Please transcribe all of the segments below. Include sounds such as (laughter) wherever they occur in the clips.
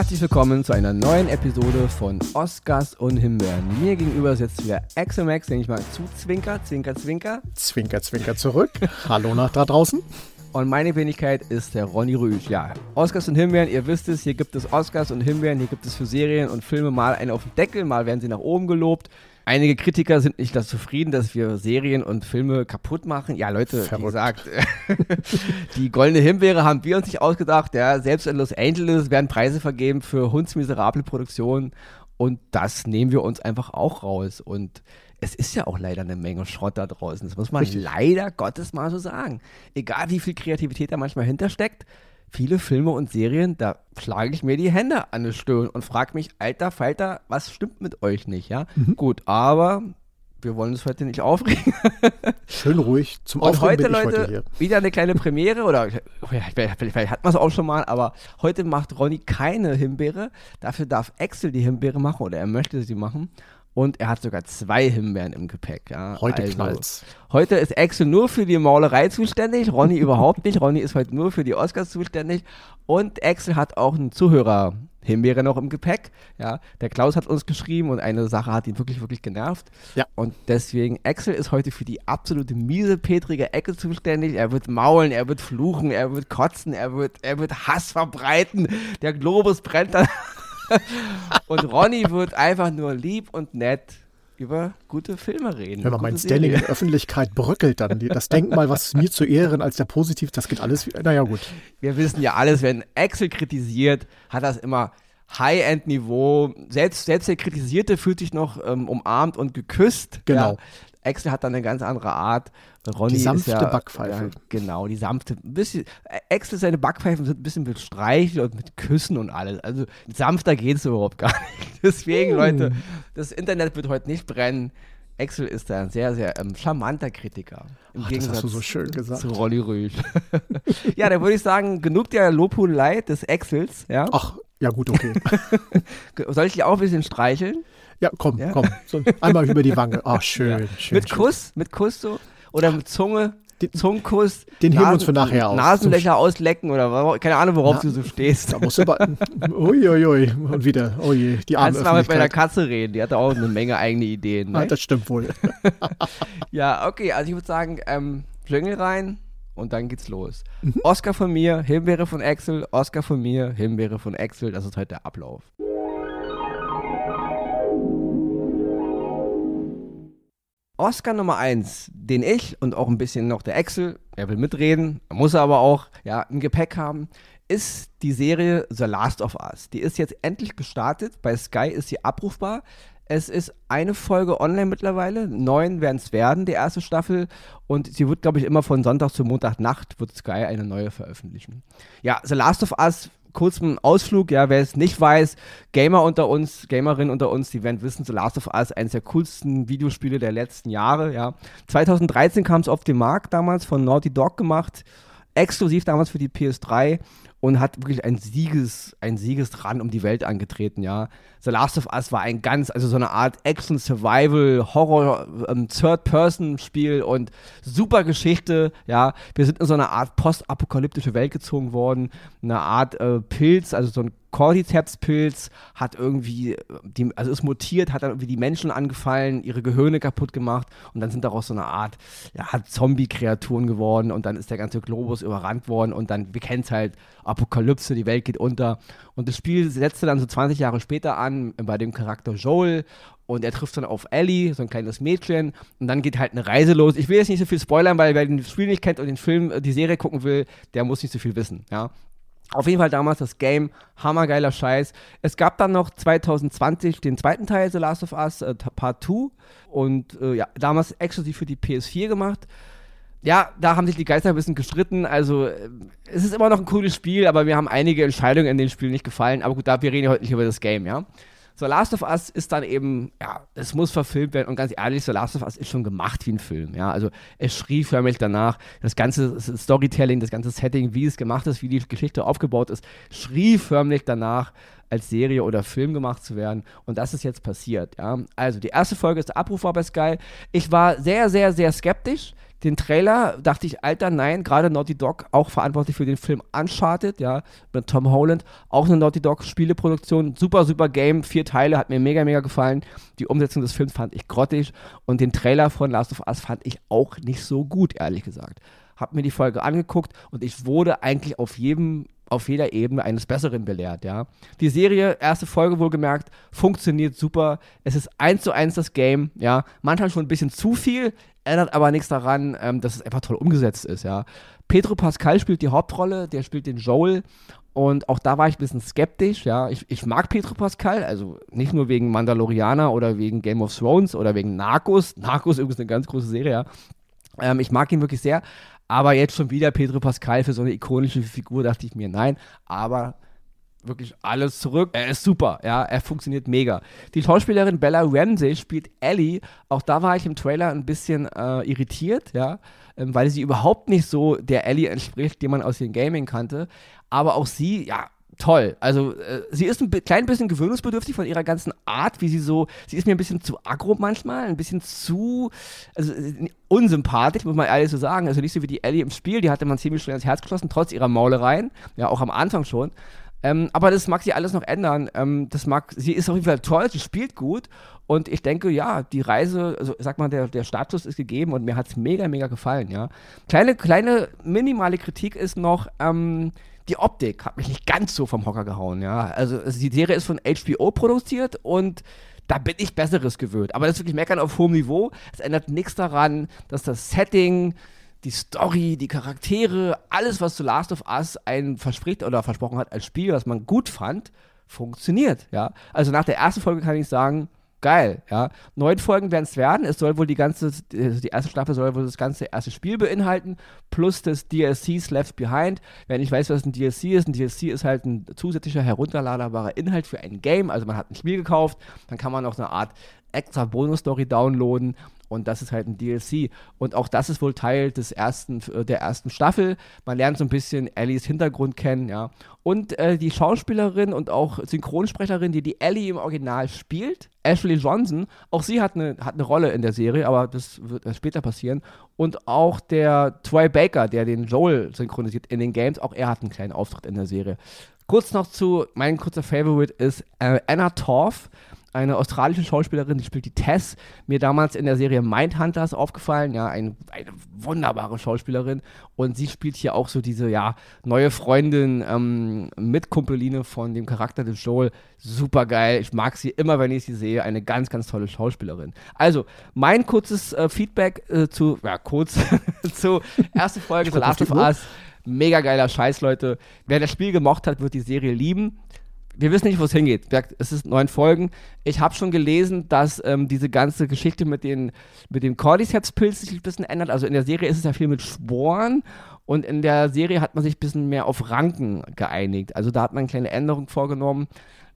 Herzlich willkommen zu einer neuen Episode von Oscars und Himbeeren. Mir gegenüber sitzt wieder Axel Max, den ich mal zu zwinker, zwinker, zwinker. Zwinker, zwinker zurück. (laughs) Hallo nach da draußen. Und meine Wenigkeit ist der Ronny Rüsch. Ja, Oscars und Himbeeren, ihr wisst es, hier gibt es Oscars und Himbeeren, hier gibt es für Serien und Filme mal einen auf den Deckel, mal werden sie nach oben gelobt. Einige Kritiker sind nicht das zufrieden, dass wir Serien und Filme kaputt machen. Ja, Leute, Verrückt. wie gesagt, (laughs) die goldene Himbeere haben wir uns nicht ausgedacht. Ja, selbst in Los Angeles werden Preise vergeben für hundsmiserable Produktionen. Und das nehmen wir uns einfach auch raus. Und es ist ja auch leider eine Menge Schrott da draußen. Das muss man Richtig. leider Gottes mal so sagen. Egal wie viel Kreativität da manchmal hintersteckt, viele Filme und Serien, da schlage ich mir die Hände an die Stirn und frage mich, alter Falter, was stimmt mit euch nicht, ja? Mhm. Gut, aber wir wollen uns heute nicht aufregen. (laughs) Schön ruhig. Zum Und Aufregen heute, bin ich Leute, heute wieder eine kleine Premiere oder vielleicht, vielleicht, vielleicht hat man es auch schon mal, aber heute macht Ronny keine Himbeere. Dafür darf Axel die Himbeere machen oder er möchte sie machen. Und er hat sogar zwei Himbeeren im Gepäck. Ja. Heute also, knallt's. Heute ist Axel nur für die Maulerei zuständig, Ronny (laughs) überhaupt nicht. Ronny ist heute nur für die Oscars zuständig. Und Axel hat auch einen Zuhörer. Himbeere noch im Gepäck. Ja, der Klaus hat uns geschrieben und eine Sache hat ihn wirklich, wirklich genervt. Ja. Und deswegen, Axel ist heute für die absolute miese, petrige Ecke zuständig. Er wird maulen, er wird fluchen, er wird kotzen, er wird, er wird Hass verbreiten. Der Globus brennt dann. Und Ronny wird einfach nur lieb und nett über gute Filme reden. Wenn man mein Standing in der Öffentlichkeit bröckelt, dann das Denkmal, was mir zu Ehren als der positiv, das geht alles. Naja, gut. wir wissen ja alles, wenn Axel kritisiert, hat das immer High-End-Niveau. Selbst, selbst der Kritisierte fühlt sich noch ähm, umarmt und geküsst. Genau. Ja. Axel hat dann eine ganz andere Art. Ronny Die sanfte ja, Backpfeife. Ja, genau, die sanfte. Ein bisschen, Axel, seine Backpfeifen sind ein bisschen mit Streicheln und mit Küssen und alles. Also sanfter geht es überhaupt gar (laughs) nicht. Deswegen, Leute, das Internet wird heute nicht brennen. Axel ist da ein sehr, sehr ähm, charmanter Kritiker. Im Ach, das hast du so schön gesagt. zu Rolli Rüsch. (laughs) ja, da würde ich sagen, genug der Lobhudelei des Axels. Ja? Ach, ja gut, okay. (laughs) Soll ich dich auch ein bisschen streicheln? Ja, komm, Ja? komm. So, einmal über die Wange. Ach, schön, schön. mit schön. Kuss? Mit Kuss so? Oder mit Zunge? Den- Zungenkuss? den heben wir uns für nachher auf. Nasenlöcher auslecken oder keine Ahnung, worauf Na, du so stehst. Da musst du aber. Uiuiui. Und wieder. Oh je, die arme Kannst du mal mit meiner. Katze reden, die hatte auch eine Menge eigene Ideen. Ne? das stimmt wohl. (laughs) Ja, okay, also ich würde sagen, ähm, Jingle rein und dann geht's los. Mhm. Oscar von mir, Himbeere von Axel, Oscar von mir, Himbeere von Axel, das ist heute der Ablauf. Oscar Nummer 1, den ich und auch ein bisschen noch der Axel, er will mitreden, muss er aber auch ja, im Gepäck haben, ist die Serie The Last of Us. Die ist jetzt endlich gestartet, bei Sky ist sie abrufbar. Es ist eine Folge online mittlerweile, neun werden es werden, die erste Staffel. Und sie wird, glaube ich, immer von Sonntag zu Montagnacht wird Sky eine neue veröffentlichen. Ja, The Last of Us, kurz ein Ausflug, ja, wer es nicht weiß, Gamer unter uns, Gamerinnen unter uns, die werden wissen, The Last of Us, eines der coolsten Videospiele der letzten Jahre, ja. 2013 kam es auf den Markt damals von Naughty Dog gemacht, exklusiv damals für die PS3 und hat wirklich ein Sieges, ein Siegesrun um die Welt angetreten, ja. The Last of Us war ein ganz, also so eine Art Action, Survival, Horror, ähm, und super Geschichte, ja. Wir sind in so eine Art postapokalyptische Welt gezogen worden, eine Art äh, Pilz, also so ein Cordyceps-Pilz hat irgendwie, äh, die, also ist mutiert, hat dann irgendwie die Menschen angefallen, ihre Gehirne kaputt gemacht und dann sind daraus so eine Art, ja, Zombie-Kreaturen geworden und dann ist der ganze Globus überrannt worden und dann, wir kennen es halt, Apokalypse, die Welt geht unter und das Spiel setzte dann so 20 Jahre später an bei dem Charakter Joel und er trifft dann auf Ellie, so ein kleines Mädchen und dann geht halt eine Reise los. Ich will jetzt nicht so viel spoilern, weil wer das Spiel nicht kennt und den Film, äh, die Serie gucken will, der muss nicht so viel wissen, ja. Auf jeden Fall damals das Game, hammergeiler Scheiß. Es gab dann noch 2020 den zweiten Teil The Last of Us äh, Part 2 und äh, ja, damals exklusiv für die PS4 gemacht. Ja, da haben sich die Geister ein bisschen gestritten. Also, äh, es ist immer noch ein cooles Spiel, aber mir haben einige Entscheidungen in dem Spiel nicht gefallen. Aber gut, da wir reden ja heute nicht über das Game, ja. So, Last of Us ist dann eben, ja, es muss verfilmt werden. Und ganz ehrlich, so Last of Us ist schon gemacht wie ein Film, ja. Also, es schrie förmlich danach, das ganze Storytelling, das ganze Setting, wie es gemacht ist, wie die Geschichte aufgebaut ist, schrie förmlich danach, als Serie oder Film gemacht zu werden. Und das ist jetzt passiert. Ja. Also die erste Folge ist der Abruf war bei Sky. Ich war sehr, sehr, sehr skeptisch den Trailer dachte ich, Alter, nein, gerade Naughty Dog, auch verantwortlich für den Film Uncharted, ja, mit Tom Holland, auch eine Naughty Dog Spieleproduktion, super, super Game, vier Teile, hat mir mega, mega gefallen. Die Umsetzung des Films fand ich grottig und den Trailer von Last of Us fand ich auch nicht so gut, ehrlich gesagt. Hab mir die Folge angeguckt und ich wurde eigentlich auf jedem auf jeder Ebene eines Besseren belehrt, ja. Die Serie, erste Folge wohlgemerkt, funktioniert super. Es ist eins zu eins das Game, ja. Manchmal schon ein bisschen zu viel, ändert aber nichts daran, ähm, dass es einfach toll umgesetzt ist, ja. Pedro Pascal spielt die Hauptrolle, der spielt den Joel und auch da war ich ein bisschen skeptisch, ja. Ich, ich mag Pedro Pascal, also nicht nur wegen Mandalorianer oder wegen Game of Thrones oder wegen Narcos. Narcos ist übrigens eine ganz große Serie, ja. Ähm, ich mag ihn wirklich sehr, aber jetzt schon wieder Pedro Pascal für so eine ikonische Figur, dachte ich mir, nein, aber wirklich alles zurück. Er ist super, ja, er funktioniert mega. Die Schauspielerin Bella Ramsey spielt Ellie. Auch da war ich im Trailer ein bisschen äh, irritiert, ja, ähm, weil sie überhaupt nicht so der Ellie entspricht, die man aus dem Gaming kannte. Aber auch sie, ja, toll. Also äh, sie ist ein klein bisschen gewöhnungsbedürftig von ihrer ganzen Art, wie sie so, sie ist mir ein bisschen zu aggro manchmal, ein bisschen zu also, äh, unsympathisch, muss man ehrlich so sagen. Also nicht so wie die Ellie im Spiel, die hatte man ziemlich schnell ins Herz geschlossen, trotz ihrer Maulereien, ja auch am Anfang schon. Ähm, aber das mag sie alles noch ändern. Ähm, das mag, sie ist auf jeden Fall toll, sie spielt gut und ich denke, ja, die Reise, also sag mal, der, der Status ist gegeben und mir hat es mega, mega gefallen, ja. Kleine, kleine, minimale Kritik ist noch, ähm, die Optik hat mich nicht ganz so vom Hocker gehauen, ja. Also, also die Serie ist von HBO produziert und da bin ich Besseres gewöhnt. Aber das ist wirklich Meckern auf hohem Niveau. Es ändert nichts daran, dass das Setting, die Story, die Charaktere, alles, was zu Last of Us einen verspricht oder versprochen hat als Spiel, was man gut fand, funktioniert, ja. Also nach der ersten Folge kann ich sagen, geil, ja. Neun Folgen werden es werden. Es soll wohl die ganze, also die erste Staffel soll wohl das ganze erste Spiel beinhalten, plus das DLCs Left Behind. Wenn ich weiß, was ein DLC ist, ein DLC ist halt ein zusätzlicher herunterladbarer Inhalt für ein Game. Also man hat ein Spiel gekauft, dann kann man noch eine Art extra Bonus-Story downloaden und das ist halt ein DLC. Und auch das ist wohl Teil des ersten, äh, der ersten Staffel. Man lernt so ein bisschen Ellies Hintergrund kennen, ja. Und äh, die Schauspielerin und auch Synchronsprecherin, die die Ellie im Original spielt, Ashley Johnson, auch sie hat eine, hat eine Rolle in der Serie, aber das wird später passieren. Und auch der Troy Baker, der den Joel synchronisiert in den Games, auch er hat einen kleinen Auftritt in der Serie. Kurz noch zu, mein kurzer Favorite ist äh, Anna Torf eine australische Schauspielerin, die spielt die Tess, mir damals in der Serie Mindhunters aufgefallen, ja, ein, eine wunderbare Schauspielerin. Und sie spielt hier auch so diese, ja, neue Freundin, ähm, Mitkumpeline von dem Charakter des Joel, super geil, ich mag sie immer, wenn ich sie sehe, eine ganz, ganz tolle Schauspielerin. Also, mein kurzes äh, Feedback äh, zu, ja, kurz, (laughs) zu erste Folge The Last of Us, mega geiler Scheiß, Leute. Wer das Spiel gemocht hat, wird die Serie lieben wir wissen nicht, wo es hingeht. Es ist neun Folgen. Ich habe schon gelesen, dass ähm, diese ganze Geschichte mit, den, mit dem Cordyceps-Pilz sich ein bisschen ändert. Also in der Serie ist es ja viel mit Sporen und in der Serie hat man sich ein bisschen mehr auf Ranken geeinigt. Also da hat man eine kleine Änderung vorgenommen.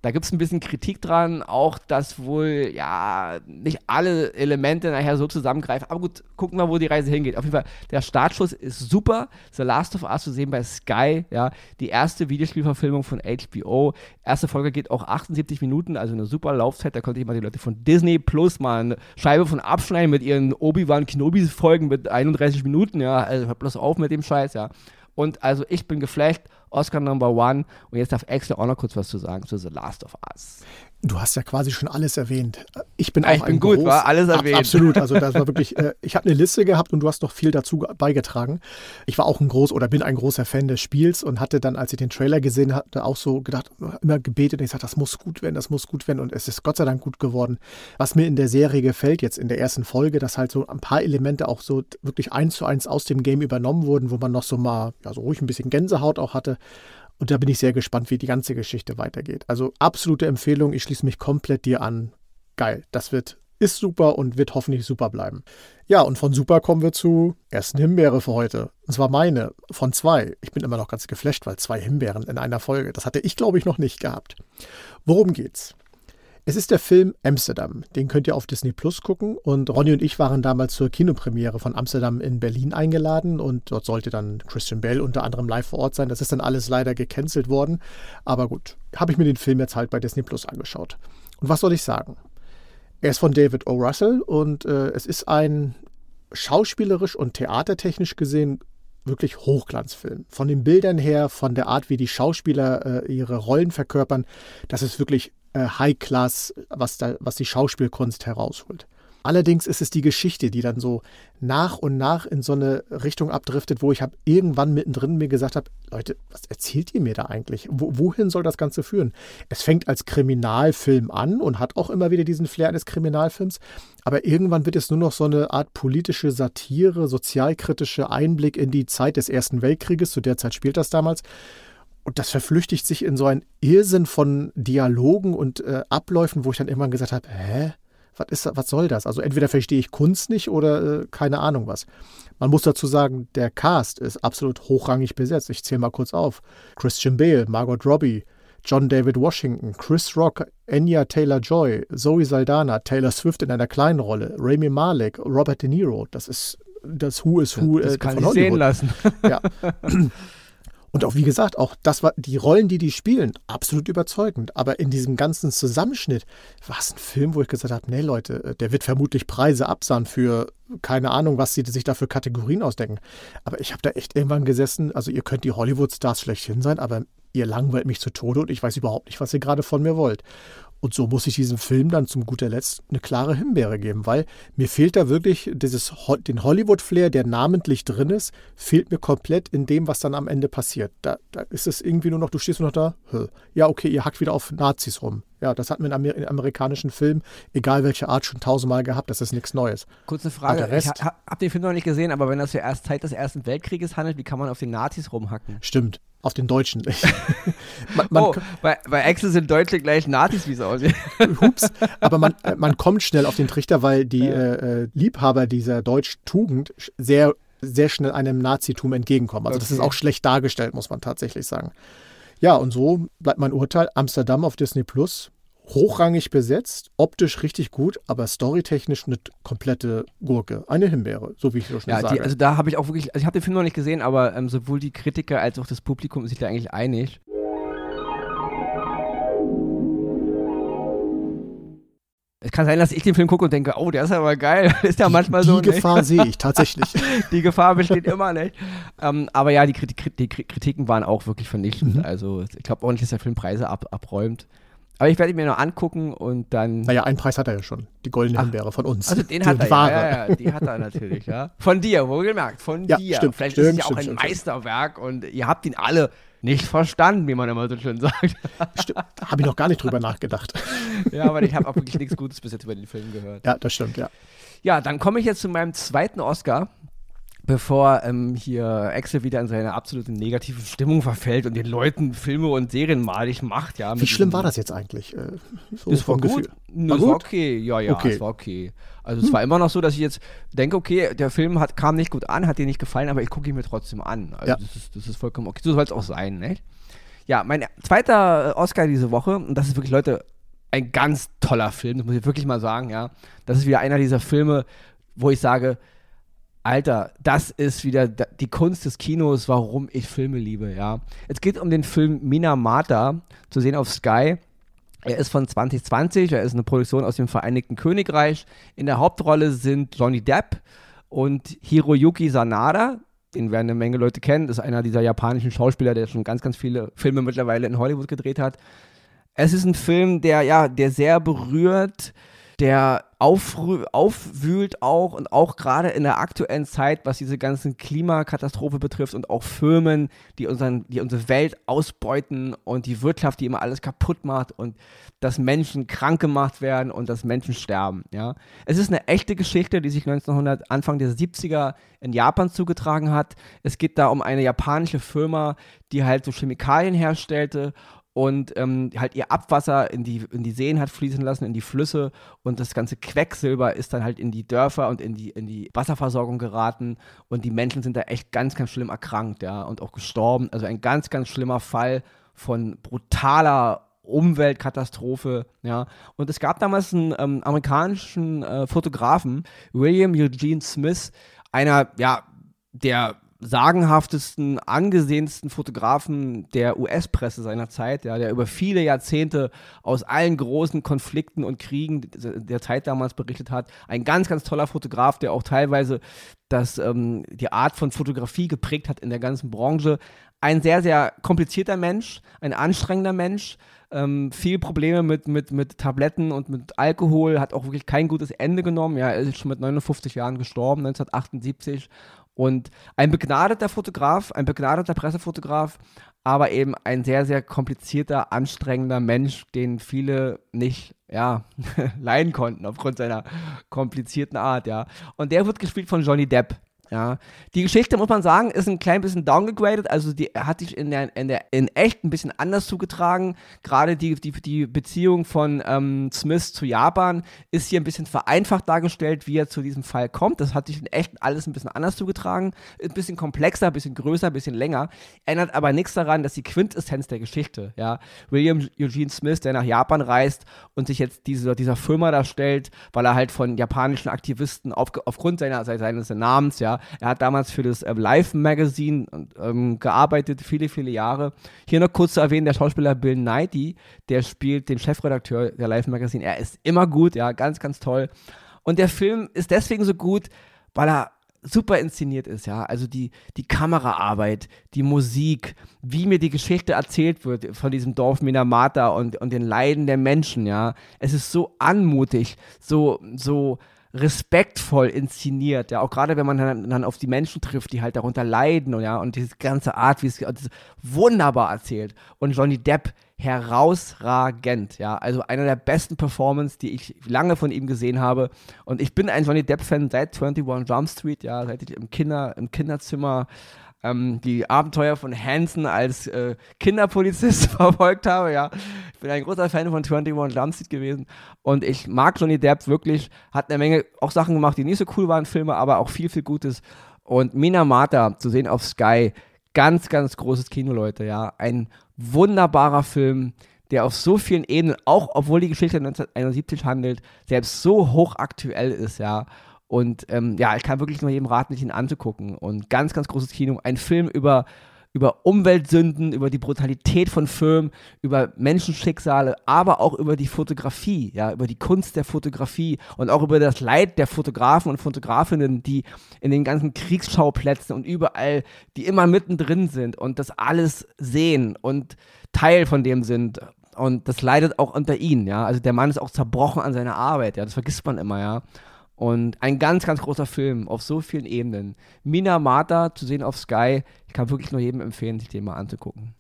Da gibt es ein bisschen Kritik dran, auch dass wohl ja nicht alle Elemente nachher so zusammengreifen. Aber gut, gucken wir, wo die Reise hingeht. Auf jeden Fall, der Startschuss ist super. The Last of Us zu sehen bei Sky, ja, die erste Videospielverfilmung von HBO. Erste Folge geht auch 78 Minuten, also eine super Laufzeit. Da konnte ich mal die Leute von Disney Plus mal eine Scheibe von abschneiden mit ihren Obi-Wan Kenobi-Folgen mit 31 Minuten, ja. Also hört bloß auf mit dem Scheiß, ja. Und also ich bin geflecht. Oscar Number One. Und jetzt darf Axel auch noch kurz was zu sagen zu The Last of Us. Du hast ja quasi schon alles erwähnt. Ich bin auch ich bin gut, groß, war alles erwähnt. absolut, also das war (laughs) wirklich, äh, ich habe eine Liste gehabt und du hast noch viel dazu beigetragen. Ich war auch ein groß oder bin ein großer Fan des Spiels und hatte dann, als ich den Trailer gesehen hatte, auch so gedacht, immer gebetet und ich sagte, das muss gut werden, das muss gut werden und es ist Gott sei Dank gut geworden. Was mir in der Serie gefällt, jetzt in der ersten Folge, dass halt so ein paar Elemente auch so wirklich eins zu eins aus dem Game übernommen wurden, wo man noch so mal, ja, so ruhig ein bisschen Gänsehaut auch hatte und da bin ich sehr gespannt, wie die ganze Geschichte weitergeht. Also absolute Empfehlung, ich schließe mich komplett dir an. Geil, das wird ist super und wird hoffentlich super bleiben. Ja, und von super kommen wir zu ersten Himbeere für heute. Und zwar meine, von zwei. Ich bin immer noch ganz geflasht, weil zwei Himbeeren in einer Folge, das hatte ich glaube ich noch nicht gehabt. Worum geht's? Es ist der Film Amsterdam. Den könnt ihr auf Disney Plus gucken. Und Ronny und ich waren damals zur Kinopremiere von Amsterdam in Berlin eingeladen. Und dort sollte dann Christian Bell unter anderem live vor Ort sein. Das ist dann alles leider gecancelt worden. Aber gut, habe ich mir den Film jetzt halt bei Disney Plus angeschaut. Und was soll ich sagen? Er ist von David O. Russell und äh, es ist ein schauspielerisch und theatertechnisch gesehen wirklich Hochglanzfilm. Von den Bildern her, von der Art, wie die Schauspieler äh, ihre Rollen verkörpern, das ist wirklich äh, High Class, was, da, was die Schauspielkunst herausholt. Allerdings ist es die Geschichte, die dann so nach und nach in so eine Richtung abdriftet, wo ich habe irgendwann mittendrin mir gesagt habe, Leute, was erzählt ihr mir da eigentlich? Wo, wohin soll das Ganze führen? Es fängt als Kriminalfilm an und hat auch immer wieder diesen Flair eines Kriminalfilms, aber irgendwann wird es nur noch so eine Art politische Satire, sozialkritische Einblick in die Zeit des Ersten Weltkrieges, zu der Zeit spielt das damals. Und das verflüchtigt sich in so einen Irrsinn von Dialogen und äh, Abläufen, wo ich dann irgendwann gesagt habe, hä? was, ist, was soll das? Also entweder verstehe ich Kunst nicht oder äh, keine Ahnung was. Man muss dazu sagen, der Cast ist absolut hochrangig besetzt. Ich zähle mal kurz auf. Christian Bale, Margot Robbie, John David Washington, Chris Rock, Enya Taylor-Joy, Zoe Saldana, Taylor Swift in einer kleinen Rolle, Rami Malek, Robert De Niro. Das ist das Who is Who das äh, kann von ich Hollywood. sehen lassen. ja. (laughs) Und auch wie gesagt, auch das war die Rollen, die die spielen, absolut überzeugend. Aber in diesem ganzen Zusammenschnitt war es ein Film, wo ich gesagt habe, nee Leute, äh, der wird vermutlich Preise absahen für keine Ahnung, was sie sich da für Kategorien ausdenken. Aber ich habe da echt irgendwann gesessen, also ihr könnt die Hollywood-Stars schlechthin sein, aber ihr langweilt mich zu Tode und ich weiß überhaupt nicht, was ihr gerade von mir wollt. Und so muss ich diesem Film dann zum guter Letzt eine klare Himbeere geben, weil mir fehlt da wirklich dieses, den Hollywood-Flair, der namentlich drin ist, fehlt mir komplett in dem, was dann am Ende passiert. Da, da ist es irgendwie nur noch, du stehst nur noch da, ja, okay, ihr hackt wieder auf Nazis rum. Ja, das hatten wir in, Amer in amerikanischen Filmen, egal welche Art, schon tausendmal gehabt. Das ist nichts Neues. Kurze Frage. Ich ha, hab den Film noch nicht gesehen, aber wenn das für erst Zeit des Ersten Weltkrieges handelt, wie kann man auf den Nazis rumhacken? Stimmt auf den Deutschen. (laughs) man, man oh, bei, bei Axel sind Deutsche gleich Nazis, wie es aussieht. (laughs) Hups, aber man, äh, man kommt schnell auf den Trichter, weil die ja. äh, Liebhaber dieser deutschen Tugend sehr, sehr schnell einem Nazitum entgegenkommen. Also okay. das ist auch schlecht dargestellt, muss man tatsächlich sagen. Ja, und so bleibt mein Urteil Amsterdam auf Disney Plus hochrangig besetzt, optisch richtig gut, aber storytechnisch eine komplette Gurke. Eine Himbeere, so wie ich schon ja, sage. Die, also da habe ich auch wirklich, also ich habe den Film noch nicht gesehen, aber ähm, sowohl die Kritiker als auch das Publikum sind sich da eigentlich einig. Es kann sein, dass ich den Film gucke und denke, oh, der ist aber geil. (laughs) ist ja manchmal die so. Die Gefahr sehe ich tatsächlich. (laughs) die Gefahr besteht immer nicht. Ähm, aber ja, die, Kritik, die, Kritiken waren auch wirklich vernichtend. Mhm. Also ich glaube ordentlich, dass der Film Preise ab, abräumt. Aber ich werde ihn mir noch angucken und dann. Naja, einen Preis hat er ja schon. Die goldene Himbeere von uns. Also den hat die er, Ware. Ja, ja, die hat er natürlich, ja. Von dir, wohlgemerkt, von ja, dir. Stimmt, Vielleicht stimmt, ist es ja auch stimmt, ein Meisterwerk und ihr habt ihn alle nicht verstanden, wie man immer so schön sagt. (laughs) Stimmt, habe ich noch gar nicht drüber nachgedacht. ja, aber ich habe auch wirklich nichts Gutes bis jetzt über den Film gehört. Ja, das stimmt, ja. Ja, dann komme ich jetzt zu meinem zweiten Oscar bevor ähm, hier Axel wieder in seine absolute negative Stimmung verfällt und den Leuten Filme und Serien malig macht. Ja, Wie schlimm war das jetzt eigentlich? Äh, so das war gut. War, gut? war okay. Ja, ja, okay. es war okay. Also hm. es war immer noch so, dass ich jetzt denke, okay, der Film hat, kam nicht gut an, hat dir nicht gefallen, aber ich gucke ihn mir trotzdem an. Also ja. das, ist, das ist vollkommen okay. So soll es auch sein, ne? Ja, mein zweiter Oscar diese Woche, und das ist wirklich, Leute, ein ganz toller Film, das muss ich wirklich mal sagen, ja. Das ist wieder einer dieser Filme, wo ich sage, Alter, das ist wieder die Kunst des Kinos, warum ich Filme liebe, ja. Es geht um den Film Minamata, zu sehen auf Sky. Er ist von 2020, er ist eine Produktion aus dem Vereinigten Königreich. In der Hauptrolle sind Johnny Depp und Hiroyuki Sanada. Den werden eine Menge Leute kennen. Das ist einer dieser japanischen Schauspieler, der schon ganz, ganz viele Filme mittlerweile in Hollywood gedreht hat. Es ist ein Film, der, ja, der sehr berührt, der aufwühlt auch und auch gerade in der aktuellen Zeit, was diese ganzen Klimakatastrophe betrifft und auch Firmen, die, unseren, die unsere Welt ausbeuten und die Wirtschaft, die immer alles kaputt macht und dass Menschen krank gemacht werden und dass Menschen sterben. Ja? Es ist eine echte Geschichte, die sich 1900, Anfang der 70er in Japan zugetragen hat. Es geht da um eine japanische Firma, die halt so Chemikalien herstellte und ähm, halt ihr Abwasser in die, in die Seen hat fließen lassen, in die Flüsse und das ganze Quecksilber ist dann halt in die Dörfer und in die, in die Wasserversorgung geraten und die Menschen sind da echt ganz, ganz schlimm erkrankt, ja, und auch gestorben. Also ein ganz, ganz schlimmer Fall von brutaler Umweltkatastrophe, ja. Und es gab damals einen ähm, amerikanischen äh, Fotografen, William Eugene Smith, einer, ja, der sagenhaftesten, angesehensten Fotografen der US-Presse seiner Zeit, ja, der über viele Jahrzehnte aus allen großen Konflikten und Kriegen der Zeit damals berichtet hat. Ein ganz, ganz toller Fotograf, der auch teilweise das, ähm, die Art von Fotografie geprägt hat in der ganzen Branche. Ein sehr, sehr komplizierter Mensch, ein anstrengender Mensch, ähm, viel Probleme mit, mit, mit Tabletten und mit Alkohol, hat auch wirklich kein gutes Ende genommen. Ja, er ist schon mit 59 Jahren gestorben, 1978 und ein begnadeter Fotograf, ein begnadeter Pressefotograf, aber eben ein sehr, sehr komplizierter, anstrengender Mensch, den viele nicht, ja, (laughs) leiden konnten aufgrund seiner komplizierten Art, ja. Und der wird gespielt von Johnny Depp. Ja, die Geschichte, muss man sagen, ist ein klein bisschen downgegradet. Also, die hat sich in, der, in, der, in echt ein bisschen anders zugetragen. Gerade die, die, die Beziehung von ähm, Smith zu Japan ist hier ein bisschen vereinfacht dargestellt, wie er zu diesem Fall kommt. Das hat sich in echt alles ein bisschen anders zugetragen. Ein bisschen komplexer, ein bisschen größer, ein bisschen länger. Ändert aber nichts daran, dass die Quintessenz der Geschichte, ja, William Eugene Smith, der nach Japan reist und sich jetzt diese, dieser Firma da stellt, weil er halt von japanischen Aktivisten auf, aufgrund seiner, seines Namens, ja, er hat damals für das ähm, Live Magazine ähm, gearbeitet, viele, viele Jahre. Hier noch kurz zu erwähnen, der Schauspieler Bill Knighty, der spielt den Chefredakteur der Live Magazine. Er ist immer gut, ja, ganz, ganz toll. Und der Film ist deswegen so gut, weil er super inszeniert ist, ja. Also die, die Kameraarbeit, die Musik, wie mir die Geschichte erzählt wird von diesem Dorf Minamata und, und den Leiden der Menschen, ja. Es ist so anmutig, so, so, respektvoll inszeniert, ja, auch gerade wenn man dann, dann, auf die Menschen trifft, die halt darunter leiden und ja, und diese ganze Art, wie es wunderbar erzählt und Johnny Depp herausragend, ja, also einer der besten Performances, die ich lange von ihm gesehen habe. Und ich bin ein Johnny Depp Fan seit 21 Jump Street, ja, seit ich im Kinder im Kinderzimmer ähm, die Abenteuer von Hansen als äh, Kinderpolizist (laughs) verfolgt habe, ja. Ich bin ein großer Fan von 21 Jump Street gewesen und ich mag Johnny Depp wirklich, hat eine Menge auch Sachen gemacht, die nicht so cool waren, Filme, aber auch viel, viel Gutes. Und Mina Mata zu sehen auf Sky, ganz, ganz großes Kino, Leute, ja. Ein wunderbarer Film, der auf so vielen Ebenen, auch obwohl die Geschichte 1971 handelt, selbst so hochaktuell ist, ja. Und ähm, ja, ich kann wirklich nur jedem raten, sich ihn anzugucken. Und ganz, ganz großes Kino. Ein Film über, über Umweltsünden, über die Brutalität von Filmen, über Menschenschicksale, aber auch über die Fotografie, ja, über die Kunst der Fotografie und auch über das Leid der Fotografen und Fotografinnen, die in den ganzen Kriegsschauplätzen und überall, die immer mittendrin sind und das alles sehen und Teil von dem sind. Und das leidet auch unter ihnen, ja. Also der Mann ist auch zerbrochen an seiner Arbeit, ja. Das vergisst man immer, ja. Und ein ganz, ganz großer Film auf so vielen Ebenen. Mina Mata zu sehen auf Sky. Ich kann wirklich nur jedem empfehlen, sich den mal anzugucken.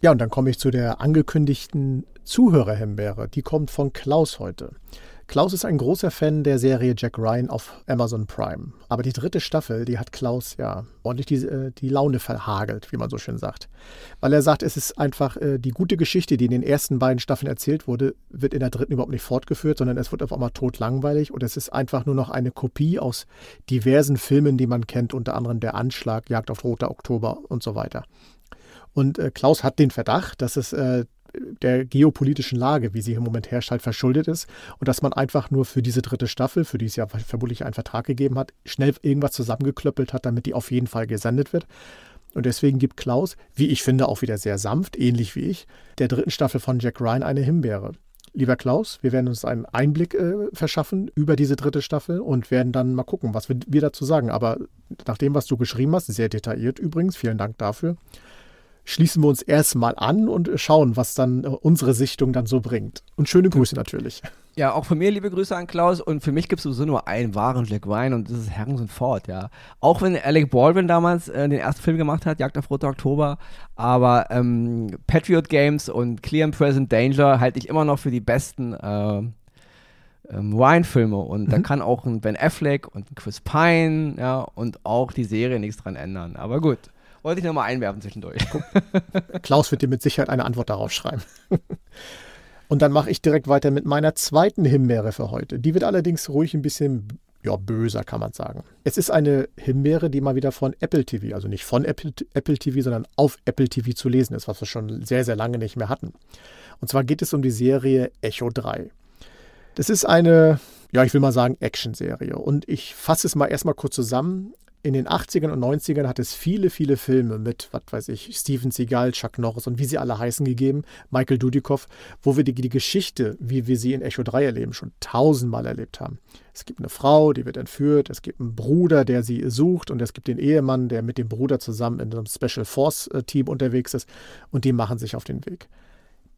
Ja, und dann komme ich zu der angekündigten Zuhörerhimbeere. Die kommt von Klaus heute. Klaus ist ein großer Fan der Serie Jack Ryan auf Amazon Prime. Aber die dritte Staffel, die hat Klaus ja ordentlich die, äh, die Laune verhagelt, wie man so schön sagt. Weil er sagt, es ist einfach äh, die gute Geschichte, die in den ersten beiden Staffeln erzählt wurde, wird in der dritten überhaupt nicht fortgeführt, sondern es wird auf einmal totlangweilig und es ist einfach nur noch eine Kopie aus diversen Filmen, die man kennt, unter anderem Der Anschlag, Jagd auf Roter Oktober und so weiter. Und äh, Klaus hat den Verdacht, dass es der geopolitischen Lage, wie sie im Moment herrscht, halt verschuldet ist und dass man einfach nur für diese dritte Staffel, für die es ja vermutlich einen Vertrag gegeben hat, schnell irgendwas zusammengeklöppelt hat, damit die auf jeden Fall gesendet wird. Und deswegen gibt Klaus, wie ich finde, auch wieder sehr sanft, ähnlich wie ich, der dritten Staffel von Jack Ryan eine Himbeere. Lieber Klaus, wir werden uns einen Einblick äh, verschaffen über diese dritte Staffel und werden dann mal gucken, was wir, wir dazu sagen. Aber nach dem, was du geschrieben hast, sehr detailliert übrigens, vielen Dank dafür, schließen wir uns erstmal an und schauen, was dann äh, unsere Sichtung dann so bringt. Und schöne Grüße natürlich. Ja, auch von mir liebe Grüße an Klaus. Und für mich gibt es sowieso nur einen wahren Jack Ryan und das ist Harrison Ford, ja. Auch wenn Alec Baldwin damals äh, den ersten Film gemacht hat, Jagd auf Roter Oktober, aber ähm, Patriot Games und Clear and Present Danger halte ich immer noch für die besten äh, ähm, Ryan-Filme. Und mhm. da kann auch ein Ben Affleck und ein Chris Pine, ja, und auch die Serie nichts dran ändern. Aber gut. Wollte ich nochmal einwerfen zwischendurch. Klaus wird dir mit Sicherheit eine Antwort darauf schreiben. Und dann mache ich direkt weiter mit meiner zweiten Himbeere für heute. Die wird allerdings ruhig ein bisschen ja, böser, kann man sagen. Es ist eine Himbeere, die mal wieder von Apple TV, also nicht von Apple, Apple TV, sondern auf Apple TV zu lesen ist, was wir schon sehr, sehr lange nicht mehr hatten. Und zwar geht es um die Serie Echo 3. Das ist eine, ja, ich will mal sagen, Action-Serie. Und ich fasse es mal erstmal kurz zusammen in den 80ern und 90ern hat es viele, viele Filme mit, was weiß ich, Steven Seagal, Chuck Norris und wie sie alle heißen gegeben, Michael Dudikoff, wo wir die, die Geschichte, wie wir sie in Echo 3 erleben, schon tausendmal erlebt haben. Es gibt eine Frau, die wird entführt, es gibt einen Bruder, der sie sucht und es gibt den Ehemann, der mit dem Bruder zusammen in einem Special Force äh, Team unterwegs ist und die machen sich auf den Weg.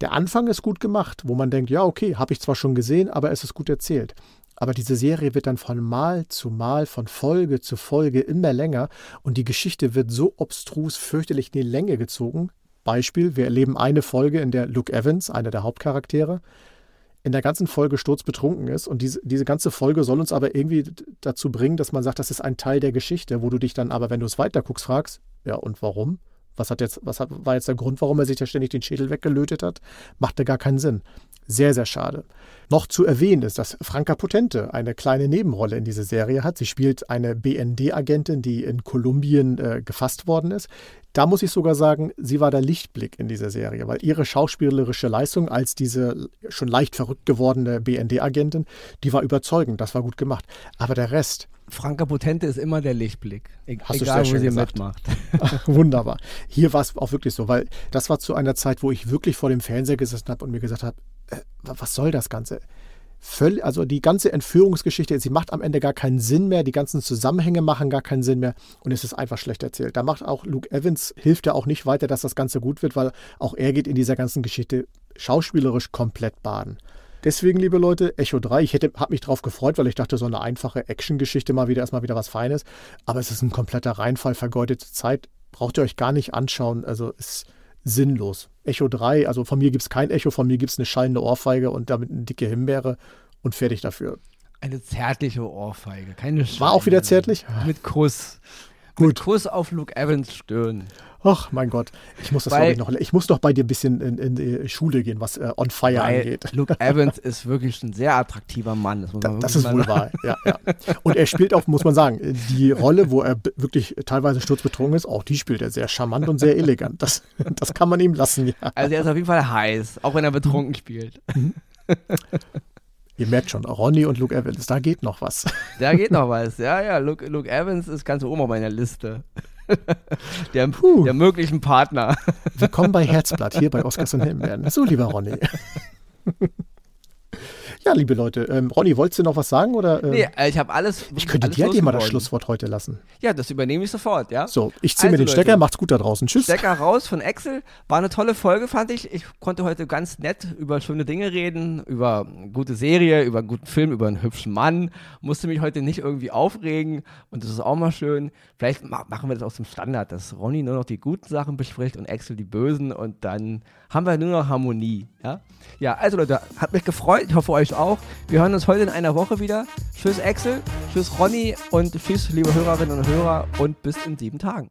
Der Anfang ist gut gemacht, wo man denkt, ja, okay, habe ich zwar schon gesehen, aber es ist gut erzählt. Aber diese Serie wird dann von Mal zu Mal, von Folge zu Folge immer länger und die Geschichte wird so obstrus, fürchterlich in die Länge gezogen. Beispiel, wir erleben eine Folge, in der Luke Evans, einer der Hauptcharaktere, in der ganzen Folge sturzbetrunken ist. Und diese, diese ganze Folge soll uns aber irgendwie dazu bringen, dass man sagt, das ist ein Teil der Geschichte, wo du dich dann aber, wenn du es weiterguckst, fragst, ja, und warum? Was hat jetzt, was hat, war jetzt der Grund, warum er sich da ständig den Schädel weggelötet hat? Machte gar keinen Sinn. Sehr, sehr schade. Noch zu erwähnen ist, dass Franka Potente eine kleine Nebenrolle in dieser Serie hat. Sie spielt eine BND-Agentin, die in Kolumbien äh, gefasst worden ist. Da muss ich sogar sagen, sie war der Lichtblick in dieser Serie, weil ihre schauspielerische Leistung als diese schon leicht verrückt gewordene BND-Agentin, die war überzeugend, das war gut gemacht. Aber der Rest, Franka Potente ist immer der Lichtblick. E Hast egal, wo sie gesagt. mitmacht. Ach, (laughs) wunderbar. Hier war es auch wirklich so, weil das war zu einer Zeit, wo ich wirklich vor dem Fernseher gesessen habe und mir gesagt habe, äh, was soll das Ganze? Völl, also die ganze Entführungsgeschichte, sie macht am Ende gar keinen Sinn mehr, die ganzen Zusammenhänge machen gar keinen Sinn mehr und es ist einfach schlecht erzählt. Da macht auch Luke Evans, hilft ja auch nicht weiter, dass das Ganze gut wird, weil auch er geht in dieser ganzen Geschichte schauspielerisch komplett baden. Deswegen, liebe Leute, Echo 3, ich habe mich drauf gefreut, weil ich dachte, so eine einfache Action-Geschichte mal wieder erstmal wieder was Feines. Aber es ist ein kompletter Reinfall, vergeudete Zeit. Braucht ihr euch gar nicht anschauen. Also ist sinnlos. Echo 3, also von mir gibt es kein Echo, von mir gibt es eine schallende Ohrfeige und damit eine dicke Himbeere und fertig dafür. Eine zärtliche Ohrfeige, keine Schallende. War auch wieder zärtlich? Mit Kuss. Gut. Mit Kuss auf Luke Evans Stirn. Ach, mein Gott. Ich muss das Weil, ich noch. Ich muss doch bei dir ein bisschen in, in die Schule gehen, was äh, On Fire angeht. (laughs) Luke Evans ist wirklich ein sehr attraktiver Mann. Das, da, das ist wohl wahr. Ja, ja. Und er spielt auch, muss man sagen, die Rolle, wo er wirklich teilweise sturzbetrunken ist, auch die spielt er sehr charmant und sehr elegant. Das, das kann man ihm lassen, ja. Also er ist auf jeden Fall heiß, auch wenn er betrunken spielt. Ihr merkt schon, Ronny und Luke Evans, da geht noch was. (laughs) Da geht noch was. Ja, ja, Luke, Luke Evans ist ganz oben auf meiner Liste. (laughs) der, der möglichen Partner. Willkommen bei Herzblatt, hier bei Oscars und Himbeeren. So, lieber Ronny. (laughs) Ja, liebe Leute, ähm, Ronny, wolltest du noch was sagen? Oder, äh? Nee, äh, ich habe alles. Ich könnte alles dir dir mal das Schlusswort heute lassen. Ja, das übernehme ich sofort, ja. So, ich ziehe also, mir den Stecker, Leute, macht's gut da draußen. Tschüss. Stecker raus von Excel. War eine tolle Folge, fand ich. Ich konnte heute ganz nett über schöne Dinge reden, über gute Serie, über einen guten Film, über einen hübschen Mann. Musste mich heute nicht irgendwie aufregen und das ist auch mal schön. Vielleicht machen wir das aus dem Standard, dass Ronny nur noch die guten Sachen bespricht und Excel die bösen und dann haben wir nur noch Harmonie. Ja, ja also Leute, hat mich gefreut. Ich hoffe euch auch. Wir hören uns heute in einer Woche wieder. Tschüss Axel, tschüss Ronny und tschüss liebe Hörerinnen und Hörer und bis in sieben Tagen.